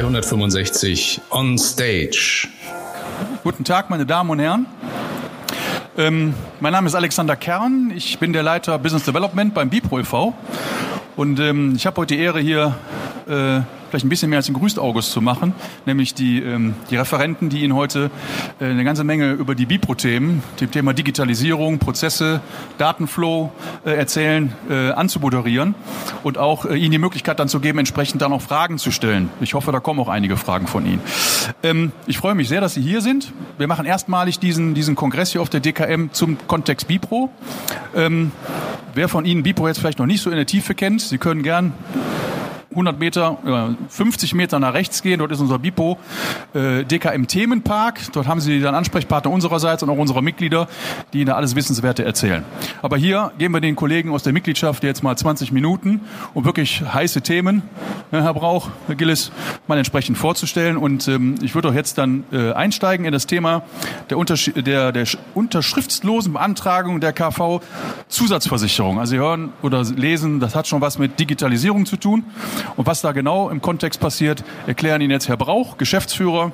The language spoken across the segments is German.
365 on stage. Guten Tag, meine Damen und Herren. Ähm, mein Name ist Alexander Kern. Ich bin der Leiter Business Development beim Bipro e.V. Und ähm, ich habe heute die Ehre, hier äh, vielleicht ein bisschen mehr als den Grüßt August zu machen, nämlich die, ähm, die Referenten, die Ihnen heute äh, eine ganze Menge über die Bipro-Themen, dem Thema Digitalisierung, Prozesse, Datenflow äh, erzählen, äh, anzumoderieren und auch äh, Ihnen die Möglichkeit dann zu geben, entsprechend dann auch Fragen zu stellen. Ich hoffe, da kommen auch einige Fragen von Ihnen. Ähm, ich freue mich sehr, dass Sie hier sind. Wir machen erstmalig diesen, diesen Kongress hier auf der DKM zum Kontext Bipro. Ähm, wer von Ihnen Bipro jetzt vielleicht noch nicht so in der Tiefe kennt, Sie können gern 100 Meter, 50 Meter nach rechts gehen. Dort ist unser Bipo äh, DKM Themenpark. Dort haben Sie dann Ansprechpartner unsererseits und auch unserer Mitglieder, die Ihnen alles Wissenswerte erzählen. Aber hier geben wir den Kollegen aus der Mitgliedschaft jetzt mal 20 Minuten, um wirklich heiße Themen, äh, Herr Brauch, Herr Gillis, mal entsprechend vorzustellen. Und ähm, ich würde auch jetzt dann äh, einsteigen in das Thema der, Untersch der, der unterschriftslosen Beantragung der KV Zusatzversicherung. Also Sie hören oder lesen, das hat schon was mit Digitalisierung zu tun. Und was da genau im Kontext passiert, erklären Ihnen jetzt Herr Brauch, Geschäftsführer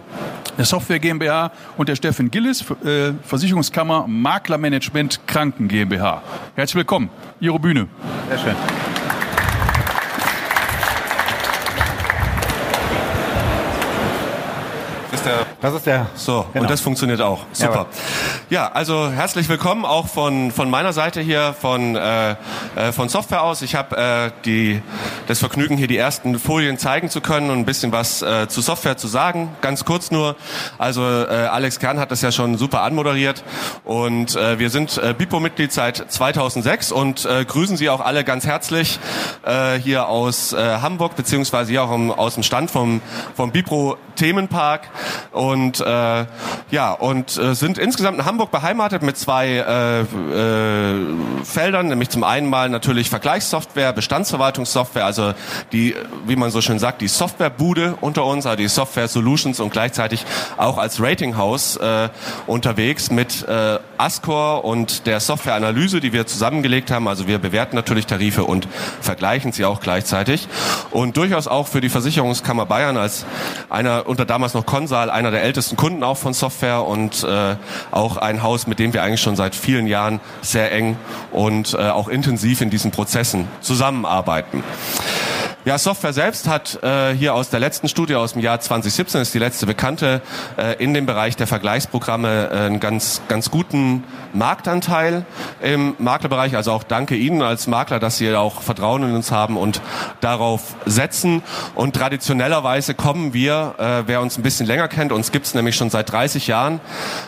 der Software GmbH und der Steffen Gillis, äh, Versicherungskammer Maklermanagement Kranken GmbH. Herzlich willkommen. Ihre Bühne. Sehr schön. Das ist der. So, genau. und das funktioniert auch. Super. Ja, also herzlich willkommen auch von, von meiner Seite hier, von, äh, äh von Software aus. Ich habe äh, die, das Vergnügen, hier die ersten Folien zeigen zu können und ein bisschen was äh, zu Software zu sagen. Ganz kurz nur. Also äh, Alex Kern hat das ja schon super anmoderiert. Und äh, wir sind äh, BIPO-Mitglied seit 2006 und äh, grüßen Sie auch alle ganz herzlich äh, hier aus äh, Hamburg, beziehungsweise hier auch um, aus dem Stand vom, vom BIPRO Themenpark und äh, ja und äh, sind insgesamt in Hamburg beheimatet mit zwei äh, äh, Feldern, nämlich zum einen mal natürlich Vergleichssoftware, Bestandsverwaltungssoftware, also die, wie man so schön sagt, die Softwarebude unter uns, also die Software Solutions und gleichzeitig auch als Ratinghaus äh, unterwegs mit äh, Ascor und der Softwareanalyse, die wir zusammengelegt haben. Also wir bewerten natürlich Tarife und vergleichen sie auch gleichzeitig und durchaus auch für die Versicherungskammer Bayern als einer unter damals noch Consal einer der ältesten Kunden auch von Software und äh, auch ein Haus, mit dem wir eigentlich schon seit vielen Jahren sehr eng und äh, auch intensiv in diesen Prozessen zusammenarbeiten. Ja, Software selbst hat äh, hier aus der letzten Studie aus dem Jahr 2017, ist die letzte bekannte, äh, in dem Bereich der Vergleichsprogramme äh, einen ganz, ganz guten Marktanteil im Maklerbereich. Also auch danke Ihnen als Makler, dass Sie auch Vertrauen in uns haben und darauf setzen. Und traditionellerweise kommen wir, äh, wer uns ein bisschen länger kennt, uns gibt's nämlich schon seit 30 Jahren,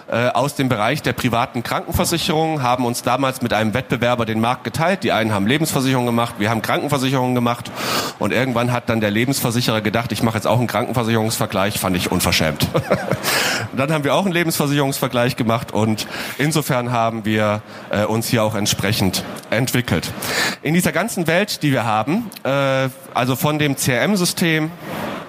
äh, aus dem Bereich der privaten Krankenversicherung, haben uns damals mit einem Wettbewerber den Markt geteilt. Die einen haben Lebensversicherungen gemacht, wir haben Krankenversicherungen gemacht. Und irgendwann hat dann der Lebensversicherer gedacht, ich mache jetzt auch einen Krankenversicherungsvergleich, fand ich unverschämt. dann haben wir auch einen Lebensversicherungsvergleich gemacht und insofern haben wir äh, uns hier auch entsprechend entwickelt. In dieser ganzen Welt, die wir haben, äh, also von dem CRM-System,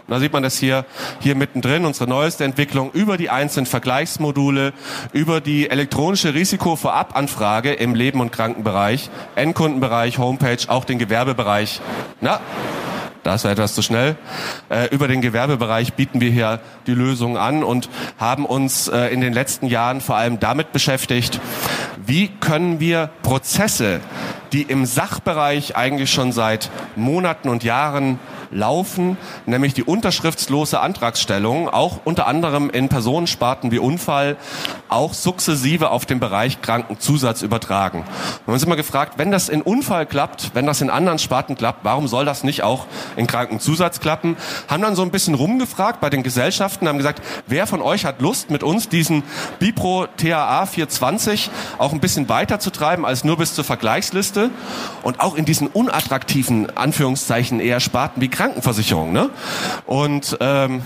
da sieht man das hier, hier mittendrin, unsere neueste Entwicklung über die einzelnen Vergleichsmodule, über die elektronische Risikovorabanfrage im Leben- und Krankenbereich, Endkundenbereich, Homepage, auch den Gewerbebereich. Na, das war etwas zu schnell. Äh, über den Gewerbebereich bieten wir hier die Lösung an und haben uns äh, in den letzten Jahren vor allem damit beschäftigt, wie können wir Prozesse, die im Sachbereich eigentlich schon seit Monaten und Jahren laufen, nämlich die unterschriftslose Antragsstellung, auch unter anderem in Personensparten wie Unfall, auch sukzessive auf den Bereich Krankenzusatz übertragen. Wir haben uns immer gefragt, wenn das in Unfall klappt, wenn das in anderen Sparten klappt, warum soll das nicht auch in Krankenzusatz klappen? Haben dann so ein bisschen rumgefragt bei den Gesellschaften, haben gesagt, wer von euch hat Lust, mit uns diesen Bipro TAA 420 auch ein bisschen weiterzutreiben als nur bis zur Vergleichsliste und auch in diesen unattraktiven Anführungszeichen eher Sparten wie Krankenversicherung. Ne? Und ähm,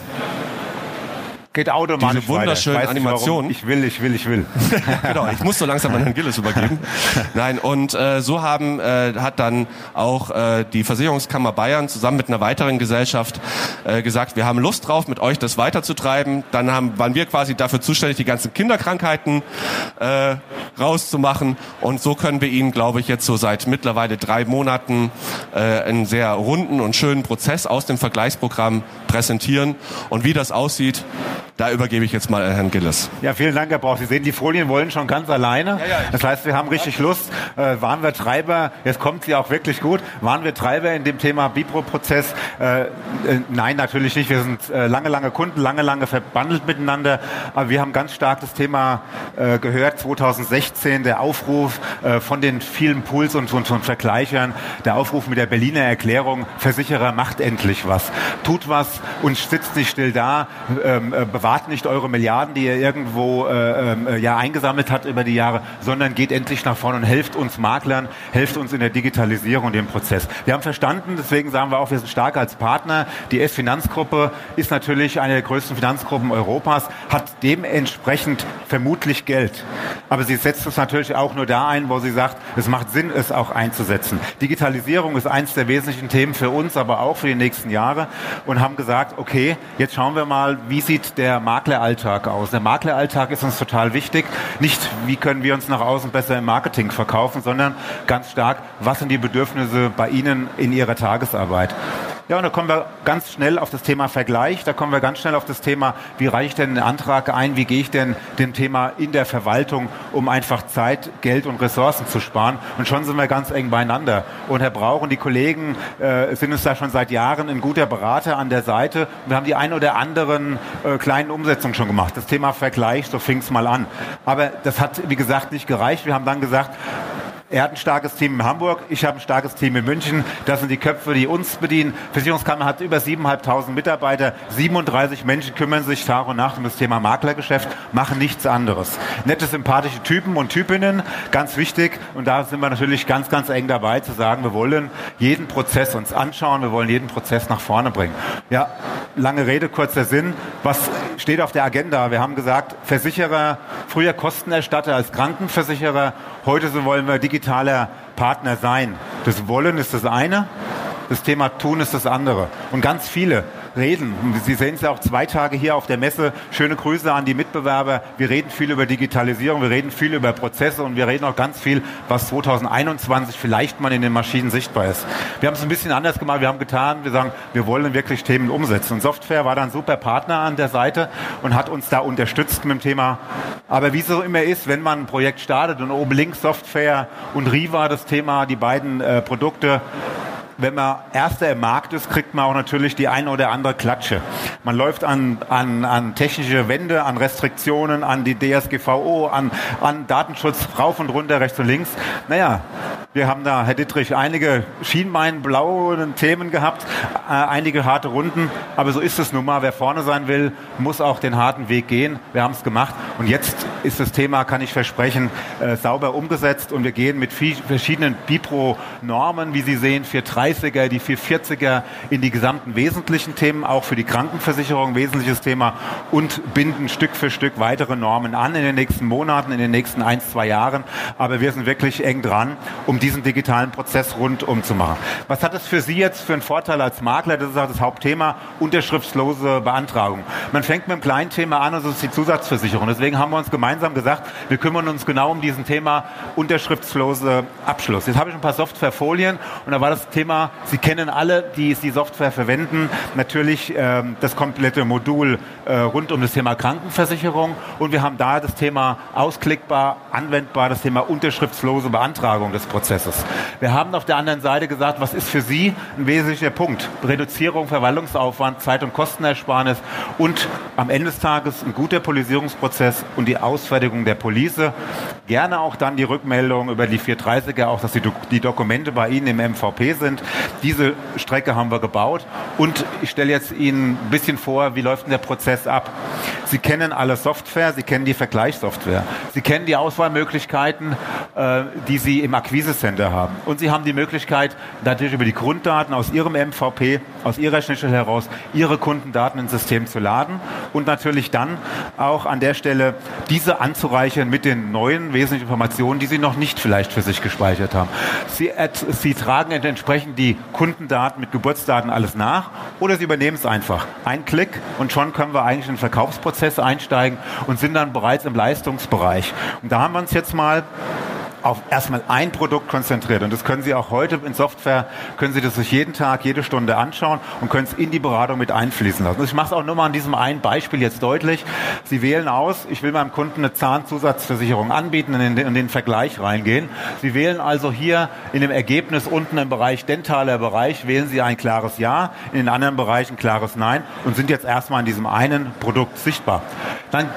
geht automatisch Diese wunderschönen Animationen. Ich will, ich will, ich will. genau, ich muss so langsam an Herrn Gilles übergeben. Nein, und äh, so haben äh, hat dann auch äh, die Versicherungskammer Bayern zusammen mit einer weiteren Gesellschaft äh, gesagt, wir haben Lust drauf, mit euch das weiterzutreiben. Dann haben, waren wir quasi dafür zuständig, die ganzen Kinderkrankheiten äh, rauszumachen. Und so können wir Ihnen, glaube ich, jetzt so seit mittlerweile drei Monaten äh, einen sehr runden und schönen Prozess aus dem Vergleichsprogramm präsentieren. Und wie das aussieht, da übergebe ich jetzt mal an Herrn Gilles. Ja, vielen Dank, Herr Brauch. Sie sehen, die Folien wollen schon ganz alleine. Das heißt, wir haben richtig Lust. Äh, waren wir Treiber, jetzt kommt sie auch wirklich gut, waren wir Treiber in dem Thema Bipro-Prozess? Äh, äh, nein, natürlich nicht. Wir sind äh, lange, lange Kunden, lange, lange verbandelt miteinander. Aber wir haben ganz stark das Thema äh, gehört, 2016, der Aufruf äh, von den vielen Pools und, und, und Vergleichern, der Aufruf mit der Berliner Erklärung, Versicherer macht endlich was. Tut was und sitzt nicht still da, ähm, äh, bewahrt nicht eure Milliarden, die ihr irgendwo äh, äh, ja, eingesammelt habt über die Jahre, sondern geht endlich nach vorne und helft uns Maklern, helft uns in der Digitalisierung und dem Prozess. Wir haben verstanden, deswegen sagen wir auch, wir sind stark als Partner. Die S-Finanzgruppe ist natürlich eine der größten Finanzgruppen Europas, hat dementsprechend vermutlich Geld. Aber sie setzt es natürlich auch nur da ein, wo sie sagt, es macht Sinn, es auch einzusetzen. Digitalisierung ist eines der wesentlichen Themen für uns, aber auch für die nächsten Jahre und haben gesagt, okay, jetzt schauen wir mal, wie sieht der Makleralltag aus. Der Makleralltag ist uns total wichtig. Nicht, wie können wir uns nach außen besser im Marketing verkaufen, sondern ganz stark, was sind die Bedürfnisse bei Ihnen in Ihrer Tagesarbeit. Ja, und da kommen wir ganz schnell auf das Thema Vergleich, da kommen wir ganz schnell auf das Thema, wie reiche ich denn den Antrag ein, wie gehe ich denn dem Thema in der Verwaltung, um einfach Zeit, Geld und Ressourcen zu sparen. Und schon sind wir ganz eng beieinander. Und Herr Brauch und die Kollegen äh, sind uns da schon seit Jahren ein guter Berater an der Seite. Wir haben die ein oder anderen äh, kleinen Umsetzungen schon gemacht. Das Thema Vergleich, so fing es mal an. Aber das hat, wie gesagt, nicht gereicht. Wir haben dann gesagt, er hat ein starkes Team in Hamburg, ich habe ein starkes Team in München. Das sind die Köpfe, die uns bedienen. Versicherungskammer hat über 7.500 Mitarbeiter. 37 Menschen kümmern sich Tag und Nacht um das Thema Maklergeschäft, machen nichts anderes. Nette, sympathische Typen und Typinnen, ganz wichtig. Und da sind wir natürlich ganz, ganz eng dabei zu sagen, wir wollen jeden Prozess uns anschauen, wir wollen jeden Prozess nach vorne bringen. Ja, lange Rede, kurzer Sinn. Was steht auf der Agenda? Wir haben gesagt, Versicherer, früher Kostenerstatter als Krankenversicherer, heute so wollen wir digital digitaler Partner sein. Das Wollen ist das eine, das Thema Tun ist das andere. Und ganz viele reden. Sie sehen es ja auch zwei Tage hier auf der Messe. Schöne Grüße an die Mitbewerber. Wir reden viel über Digitalisierung, wir reden viel über Prozesse und wir reden auch ganz viel, was 2021 vielleicht mal in den Maschinen sichtbar ist. Wir haben es ein bisschen anders gemacht. Wir haben getan, wir sagen, wir wollen wirklich Themen umsetzen. Und Software war dann super Partner an der Seite und hat uns da unterstützt mit dem Thema. Aber wie es so immer ist, wenn man ein Projekt startet und oben links Software und Riva das Thema, die beiden äh, Produkte, wenn man Erster im Markt ist, kriegt man auch natürlich die eine oder andere Klatsche. Man läuft an, an, an technische Wände, an Restriktionen, an die DSGVO, an, an Datenschutz rauf und runter, rechts und links. Naja, wir haben da, Herr Dittrich, einige schienbeinblauen Themen gehabt, äh, einige harte Runden, aber so ist es nun mal. Wer vorne sein will, muss auch den harten Weg gehen. Wir haben es gemacht und jetzt ist das Thema, kann ich versprechen, äh, sauber umgesetzt und wir gehen mit viel, verschiedenen Bipro-Normen, wie Sie sehen, 430er, die 440er in die gesamten wesentlichen Themen, auch für die Krankenversicherung wesentliches Thema und binden Stück für Stück weitere Normen an in den nächsten Monaten, in den nächsten ein, zwei Jahren. Aber wir sind wirklich eng dran, um diesen digitalen Prozess rundum zu machen. Was hat es für Sie jetzt für einen Vorteil als Makler? Das ist auch das Hauptthema, unterschriftslose Beantragung. Man fängt mit einem kleinen Thema an und das ist die Zusatzversicherung. Deswegen haben wir uns gemeinsam gesagt, wir kümmern uns genau um diesen Thema unterschriftslose Abschluss. Jetzt habe ich ein paar Softwarefolien und da war das Thema, Sie kennen alle, die die Software verwenden, natürlich ähm, das komplette Modul äh, rund um das Thema Krankenversicherung und wir haben da das Thema ausklickbar, anwendbar, das Thema unterschriftslose Beantragung des Prozesses. Wir haben auf der anderen Seite gesagt, was ist für Sie ein wesentlicher Punkt? Reduzierung, Verwaltungsaufwand, Zeit- und Kostenersparnis und am Ende des Tages ein guter Polisierungsprozess und die Aus Ausfertigung der Police. Gerne auch dann die Rückmeldung über die 430er, auch dass die, die Dokumente bei Ihnen im MVP sind. Diese Strecke haben wir gebaut. Und ich stelle jetzt Ihnen ein bisschen vor, wie läuft denn der Prozess ab. Sie kennen alle Software, Sie kennen die Vergleichssoftware, Sie kennen die Auswahlmöglichkeiten, die Sie im Akquisecenter haben und Sie haben die Möglichkeit, natürlich über die Grunddaten aus Ihrem MVP, aus Ihrer Schnittstelle heraus, Ihre Kundendaten ins System zu laden und natürlich dann auch an der Stelle diese anzureichern mit den neuen wesentlichen Informationen, die Sie noch nicht vielleicht für sich gespeichert haben. Sie, Sie tragen entsprechend die Kundendaten mit Geburtsdaten alles nach oder Sie übernehmen es einfach. Ein Klick und schon können wir eigentlich in den Verkaufsprozess einsteigen und sind dann bereits im Leistungsbereich. Und da haben wir uns jetzt mal auf erstmal ein Produkt konzentriert. Und das können Sie auch heute in Software, können Sie das sich jeden Tag, jede Stunde anschauen und können es in die Beratung mit einfließen lassen. Also ich mache es auch nur mal an diesem einen Beispiel jetzt deutlich. Sie wählen aus, ich will meinem Kunden eine Zahnzusatzversicherung anbieten und in den, in den Vergleich reingehen. Sie wählen also hier in dem Ergebnis unten im Bereich dentaler Bereich, wählen Sie ein klares Ja, in den anderen Bereichen klares Nein und sind jetzt erstmal in diesem einen Produkt sichtbar. Dann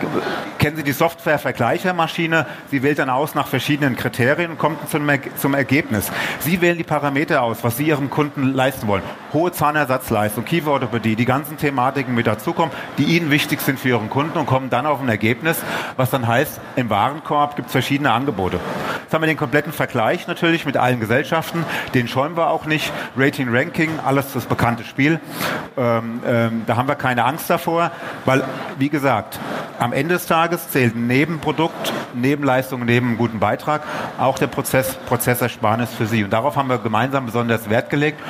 kennen Sie die Software-Vergleichermaschine. Sie wählt dann aus nach verschiedenen Kriterien und kommt zum, zum Ergebnis. Sie wählen die Parameter aus, was Sie Ihrem Kunden leisten wollen. Hohe Zahnersatzleistung, Kieferorthopädie, die ganzen Thematiken mit dazukommen, die Ihnen wichtig sind für Ihren Kunden und kommen dann auf ein Ergebnis, was dann heißt, im Warenkorb gibt es verschiedene Angebote. Jetzt haben wir den kompletten Vergleich natürlich mit allen Gesellschaften. Den scheuen wir auch nicht. Rating, Ranking, alles das bekannte Spiel. Ähm, ähm, da haben wir keine Angst davor, weil, wie gesagt, am Ende des Tages zählt neben Produkt, neben Leistung, neben guten Beitrag auch der Prozess, Prozessersparnis für Sie. Und darauf haben wir gemeinsam besonders Wert gelegt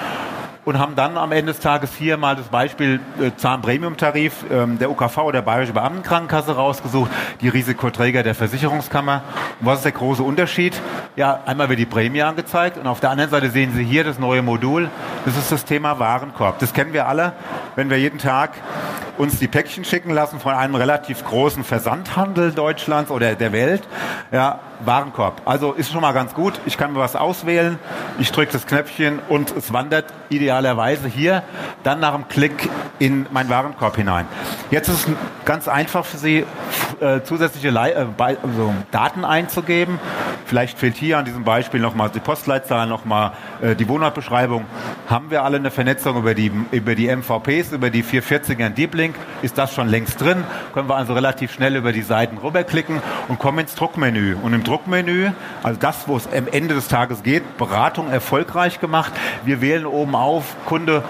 und haben dann am Ende des Tages hier mal das Beispiel äh, Zahnpremium-Tarif ähm, der UKV oder der Bayerische Beamtenkrankenkasse rausgesucht, die Risikoträger der Versicherungskammer. Und was ist der große Unterschied? Ja, einmal wird die Prämie angezeigt und auf der anderen Seite sehen Sie hier das neue Modul. Das ist das Thema Warenkorb. Das kennen wir alle, wenn wir jeden Tag uns die Päckchen schicken lassen von einem relativ großen Versandhandel Deutschlands oder der Welt. Ja, Warenkorb. Also ist schon mal ganz gut. Ich kann mir was auswählen. Ich drücke das Knöpfchen und es wandert idealerweise hier dann nach dem Klick in meinen Warenkorb hinein. Jetzt ist es ganz einfach für Sie, äh, zusätzliche Le äh, also Daten einzugeben. Vielleicht fehlt hier an diesem Beispiel nochmal die Postleitzahl, nochmal äh, die Wohnortbeschreibung. Haben wir alle eine Vernetzung über die, über die MVPs, über die 440er Deep Link? Ist das schon längst drin? Können wir also relativ schnell über die Seiten rüberklicken und kommen ins Druckmenü. Und im Druckmenü, also das, wo es am Ende des Tages geht, Beratung erfolgreich gemacht. Wir wählen oben auf, Kunde,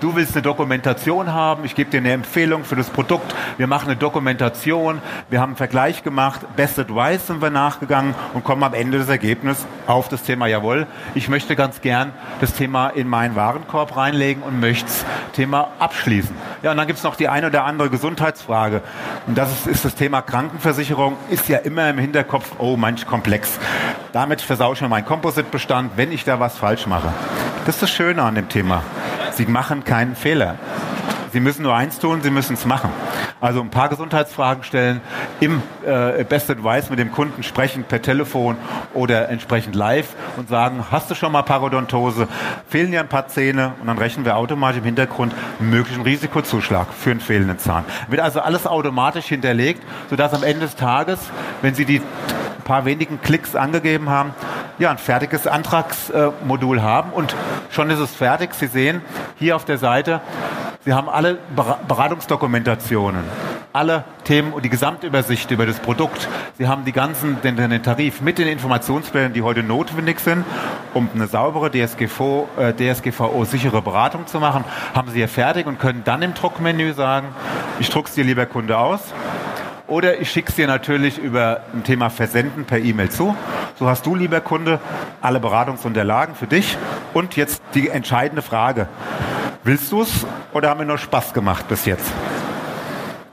du willst eine Dokumentation haben, ich gebe dir eine Empfehlung für das Produkt, wir machen eine Dokumentation, wir haben einen Vergleich gemacht, Best Advice sind wir nachgegangen und kommen am Ende des Ergebnisses auf das Thema, jawohl, ich möchte ganz gern das Thema in meinen Warenkorb reinlegen und möchte das Thema abschließen. Ja, und dann gibt es noch die eine oder andere Gesundheitsfrage. Und das ist, ist das Thema Krankenversicherung, ist ja immer im Hinterkopf, oh, manch komplex. Damit versaue ich mir meinen Composite-Bestand, wenn ich da was falsch mache. Das ist das Schöne an dem Thema. Sie machen keinen Fehler. Sie müssen nur eins tun, Sie müssen es machen. Also ein paar Gesundheitsfragen stellen, im äh, Best Advice mit dem Kunden sprechen, per Telefon oder entsprechend live und sagen, hast du schon mal Parodontose, fehlen dir ein paar Zähne und dann rechnen wir automatisch im Hintergrund einen möglichen Risikozuschlag für einen fehlenden Zahn. Wird also alles automatisch hinterlegt, sodass am Ende des Tages, wenn Sie die paar wenigen Klicks angegeben haben, ja, ein fertiges Antragsmodul haben und schon ist es fertig. Sie sehen hier auf der Seite, Sie haben alle Beratungsdokumentationen, alle Themen und die Gesamtübersicht über das Produkt. Sie haben die ganzen, den, den Tarif mit den Informationsquellen, die heute notwendig sind, um eine saubere DSGVO, äh, DSGVO-sichere Beratung zu machen, haben Sie hier fertig und können dann im Druckmenü sagen, ich druck's dir, lieber Kunde, aus. Oder ich schicke es dir natürlich über ein Thema Versenden per E-Mail zu. So hast du, lieber Kunde, alle Beratungsunterlagen für dich. Und jetzt die entscheidende Frage. Willst du es oder haben wir nur Spaß gemacht bis jetzt?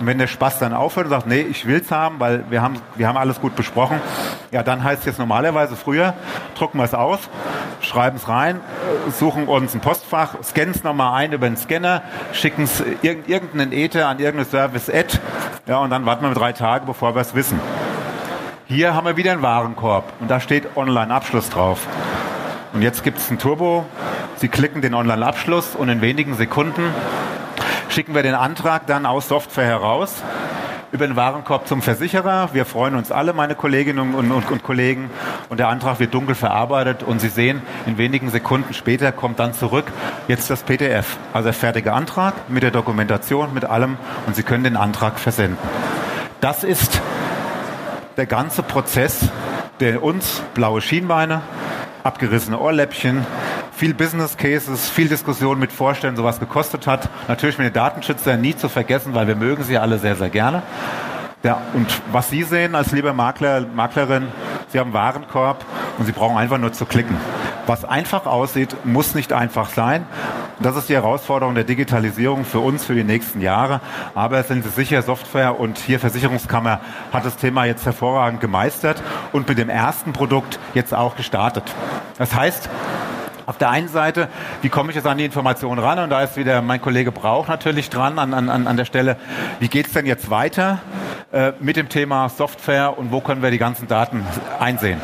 Und wenn der Spaß dann aufhört und sagt, nee, ich will es haben, weil wir haben, wir haben alles gut besprochen, ja, dann heißt es jetzt normalerweise früher, drucken wir es aus, schreiben es rein, suchen uns ein Postfach, scannen es nochmal ein über den Scanner, schicken es irgendeinen Ether an irgendeine Service-Ad, ja, und dann warten wir drei Tage, bevor wir es wissen. Hier haben wir wieder einen Warenkorb und da steht Online-Abschluss drauf. Und jetzt gibt es ein Turbo. Sie klicken den Online-Abschluss und in wenigen Sekunden schicken wir den Antrag dann aus Software heraus über den Warenkorb zum Versicherer. Wir freuen uns alle, meine Kolleginnen und, und, und, Kollegen. Und der Antrag wird dunkel verarbeitet. Und Sie sehen, in wenigen Sekunden später kommt dann zurück jetzt das PDF. Also der fertige Antrag mit der Dokumentation, mit allem. Und Sie können den Antrag versenden. Das ist der ganze Prozess, der uns blaue Schienbeine abgerissene Ohrläppchen, viel Business Cases, viel Diskussion mit Vorständen sowas gekostet hat. Natürlich mit den Datenschützern nie zu vergessen, weil wir mögen sie alle sehr, sehr gerne. Ja, und was Sie sehen als lieber Makler, Maklerin, Sie haben einen Warenkorb und Sie brauchen einfach nur zu klicken. Was einfach aussieht, muss nicht einfach sein. Das ist die Herausforderung der Digitalisierung für uns für die nächsten Jahre. Aber sind Sie sicher, Software und hier Versicherungskammer hat das Thema jetzt hervorragend gemeistert. und mit dem ersten Produkt jetzt auch gestartet. Das heißt, auf der einen Seite, wie komme ich jetzt an die Informationen ran? Und da ist wieder mein Kollege Brauch natürlich dran an, an, an der Stelle. Wie geht es denn jetzt weiter äh, mit dem Thema Software und wo können wir die ganzen Daten einsehen?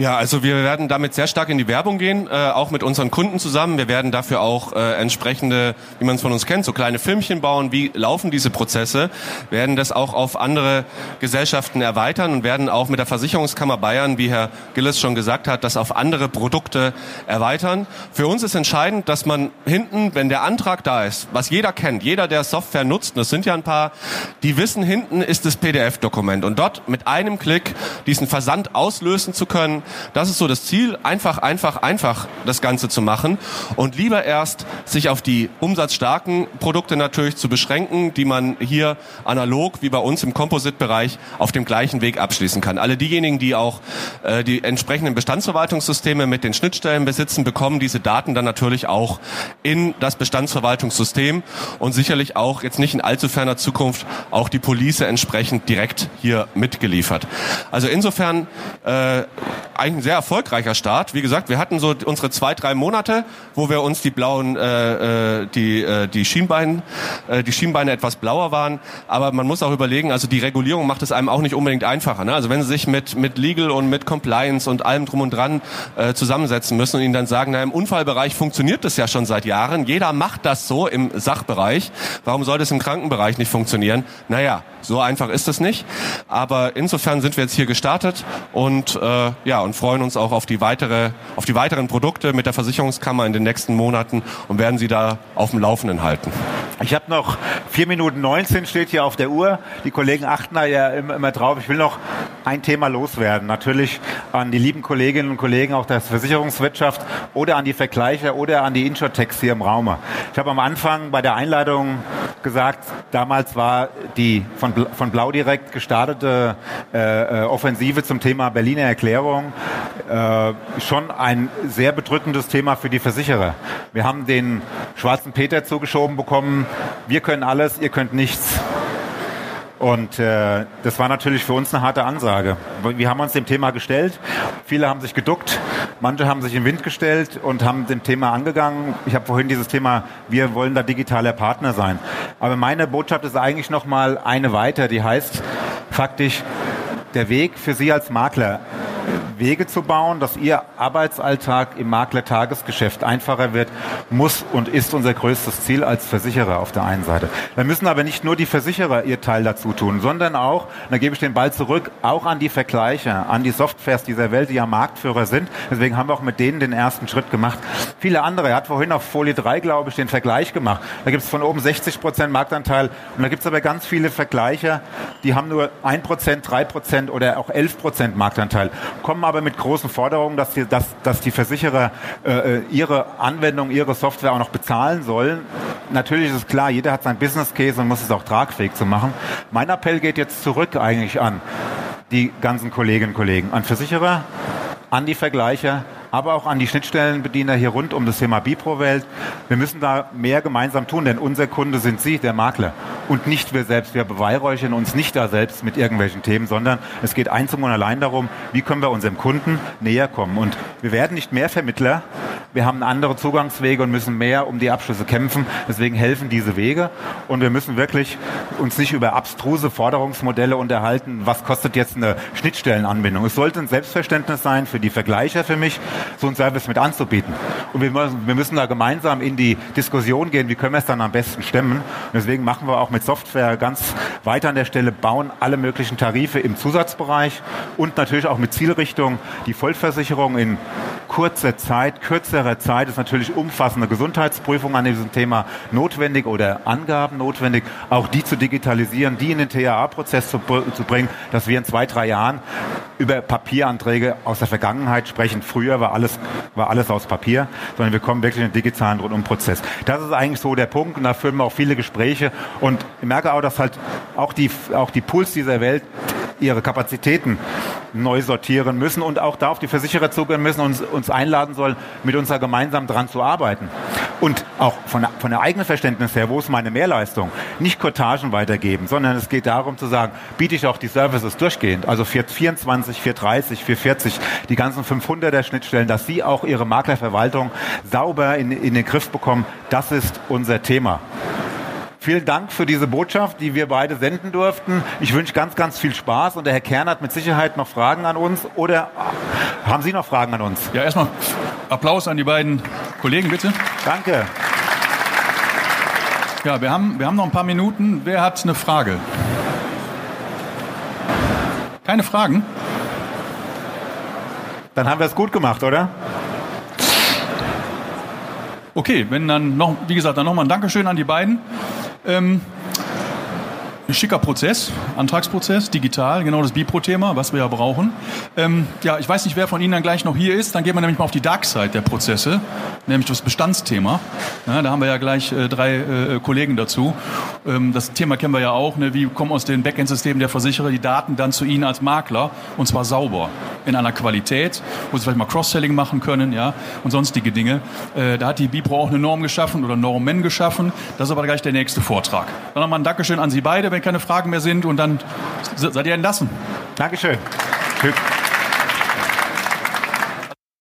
Ja, also wir werden damit sehr stark in die Werbung gehen, äh, auch mit unseren Kunden zusammen. Wir werden dafür auch äh, entsprechende, wie man es von uns kennt, so kleine Filmchen bauen. Wie laufen diese Prozesse? werden das auch auf andere Gesellschaften erweitern und werden auch mit der Versicherungskammer Bayern, wie Herr Gilles schon gesagt hat, das auf andere Produkte erweitern. Für uns ist entscheidend, dass man hinten, wenn der Antrag da ist, was jeder kennt, jeder, der Software nutzt, das sind ja ein paar, die wissen, hinten ist das PDF-Dokument und dort mit einem Klick diesen Versand auslösen zu können, das ist so das Ziel, einfach, einfach, einfach das Ganze zu machen und lieber erst sich auf die umsatzstarken Produkte natürlich zu beschränken, die man hier analog wie bei uns im Composite-Bereich auf dem gleichen Weg abschließen kann. Alle diejenigen, die auch äh, die entsprechenden Bestandsverwaltungssysteme mit den Schnittstellen besitzen, bekommen diese Daten dann natürlich auch in das Bestandsverwaltungssystem und sicherlich auch jetzt nicht in allzu ferner Zukunft auch die Police entsprechend direkt hier mitgeliefert. Also insofern äh, eigentlich ein sehr erfolgreicher Start. Wie gesagt, wir hatten so unsere zwei, drei Monate, wo wir uns die blauen, äh, äh, die, äh, die Schienbeine, äh, die Schienbeine etwas blauer waren. Aber man muss auch überlegen, also die Regulierung macht es einem auch nicht unbedingt einfacher. Ne? Also wenn Sie sich mit, mit Legal und mit Compliance und allem drum und dran äh, zusammensetzen müssen und Ihnen dann sagen, na, im Unfallbereich funktioniert das ja schon seit Jahren. Jeder macht das so im Sachbereich. Warum soll das im Krankenbereich nicht funktionieren? Naja, so einfach ist es nicht. Aber insofern sind wir jetzt hier gestartet und äh, ja und freuen uns auch auf die weitere, auf die weiteren Produkte mit der Versicherungskammer in den nächsten Monaten und werden Sie da auf dem Laufenden halten. Ich habe noch vier Minuten 19 steht hier auf der Uhr. Die Kollegen achten da ja immer, immer drauf. Ich will noch ein Thema loswerden. Natürlich an die lieben Kolleginnen und Kollegen auch der Versicherungswirtschaft oder an die Vergleicher oder an die Insurtechs hier im Raume. Ich habe am Anfang bei der Einleitung gesagt, damals war die von, von Blau direkt gestartete äh, äh, Offensive zum Thema Berliner Erklärung äh, schon ein sehr bedrückendes Thema für die Versicherer. Wir haben den schwarzen Peter zugeschoben bekommen, wir können alles, ihr könnt nichts. Und äh, das war natürlich für uns eine harte Ansage. Wir haben uns dem Thema gestellt. Viele haben sich geduckt, manche haben sich im Wind gestellt und haben dem Thema angegangen. Ich habe vorhin dieses Thema, wir wollen da digitaler Partner sein. Aber meine Botschaft ist eigentlich noch mal eine weiter, die heißt faktisch der Weg für Sie als Makler Wege zu bauen, dass Ihr Arbeitsalltag im Makler-Tagesgeschäft einfacher wird, muss und ist unser größtes Ziel als Versicherer auf der einen Seite. Da müssen aber nicht nur die Versicherer ihr Teil dazu tun, sondern auch, da gebe ich den Ball zurück, auch an die Vergleicher, an die Softwares dieser Welt, die ja Marktführer sind. Deswegen haben wir auch mit denen den ersten Schritt gemacht. Viele andere, er hat vorhin auf Folie 3, glaube ich, den Vergleich gemacht. Da gibt es von oben 60 Prozent Marktanteil und da gibt es aber ganz viele Vergleicher, die haben nur 1 Prozent, 3 Prozent oder auch 11 Prozent Marktanteil kommen aber mit großen Forderungen, dass die, dass, dass die Versicherer äh, äh, ihre Anwendung, ihre Software auch noch bezahlen sollen. Natürlich ist es klar, jeder hat sein Business Case und muss es auch tragfähig zu machen. Mein Appell geht jetzt zurück eigentlich an die ganzen Kolleginnen und Kollegen, an Versicherer, an die Vergleicher, aber auch an die Schnittstellenbediener hier rund um das Thema Bipro-Welt. Wir müssen da mehr gemeinsam tun, denn unser Kunde sind Sie, der Makler, und nicht wir selbst. Wir beweihräuchern uns nicht da selbst mit irgendwelchen Themen, sondern es geht einzig und allein darum, wie können wir unserem Kunden näher kommen. Und wir werden nicht mehr Vermittler, wir haben andere Zugangswege und müssen mehr um die Abschlüsse kämpfen. Deswegen helfen diese Wege. Und wir müssen wirklich uns nicht über abstruse Forderungsmodelle unterhalten. Was kostet jetzt eine Schnittstellenanbindung? Es sollte ein Selbstverständnis sein für die Vergleicher für mich, so einen Service mit anzubieten. Und wir müssen, wir müssen da gemeinsam in die Diskussion gehen, wie können wir es dann am besten stemmen. Und deswegen machen wir auch mit Software ganz weiter an der Stelle, bauen alle möglichen Tarife im Zusatzbereich und natürlich auch mit Zielrichtung die Vollversicherung in kurzer Zeit, kürzerer Zeit ist natürlich umfassende Gesundheitsprüfung an diesem Thema notwendig oder Angaben notwendig, auch die zu digitalisieren, die in den THA-Prozess zu, zu bringen, dass wir in zwei, drei Jahren über Papieranträge aus der Vergangenheit sprechen. Früher war alles, war alles aus Papier, sondern wir kommen wirklich in den digitalen Rundum-Prozess. Das ist eigentlich so der Punkt und da führen wir auch viele Gespräche und ich merke auch, dass halt auch die, auch die Puls dieser Welt ihre Kapazitäten neu sortieren müssen und auch da auf die Versicherer zugehen müssen und uns, einladen sollen, mit uns da gemeinsam dran zu arbeiten. und auch von, von der eigenen Verständnis her, wo ist meine Mehrleistung, nicht Cottagen weitergeben, sondern es geht darum zu sagen, biete ich auch die Services durchgehend, also 424, 430, 440, die ganzen 500er Schnittstellen, dass Sie auch Ihre Maklerverwaltung sauber in, in den Griff bekommen. Das ist unser Thema. Vielen Dank für diese Botschaft, die wir beide senden durften. Ich wünsche ganz, ganz viel Spaß und der Herr Kern hat mit Sicherheit noch Fragen an uns oder haben Sie noch Fragen an uns? Ja, erstmal Applaus an die beiden Kollegen, bitte. Danke. Ja, wir haben, wir haben noch ein paar Minuten. Wer hat eine Frage? Keine Fragen? Dann haben wir es gut gemacht, oder? Okay, wenn dann noch, wie gesagt, dann nochmal ein Dankeschön an die beiden. Ähm, ein schicker Prozess, Antragsprozess, digital, genau das Bipro-Thema, was wir ja brauchen. Ähm, ja, ich weiß nicht, wer von Ihnen dann gleich noch hier ist. Dann gehen wir nämlich mal auf die Dark Side der Prozesse, nämlich das Bestandsthema. Ja, da haben wir ja gleich äh, drei äh, Kollegen dazu. Ähm, das Thema kennen wir ja auch. Ne? Wie kommen aus den Backend-Systemen der Versicherer die Daten dann zu Ihnen als Makler und zwar sauber in einer Qualität, wo Sie vielleicht mal Cross-Selling machen können, ja, und sonstige Dinge. Äh, da hat die Bipro auch eine Norm geschaffen oder Normen geschaffen. Das ist aber gleich der nächste Vortrag. Dann nochmal ein Dankeschön an Sie beide, wenn keine Fragen mehr sind und dann seid ihr entlassen. Dankeschön. Tschüss.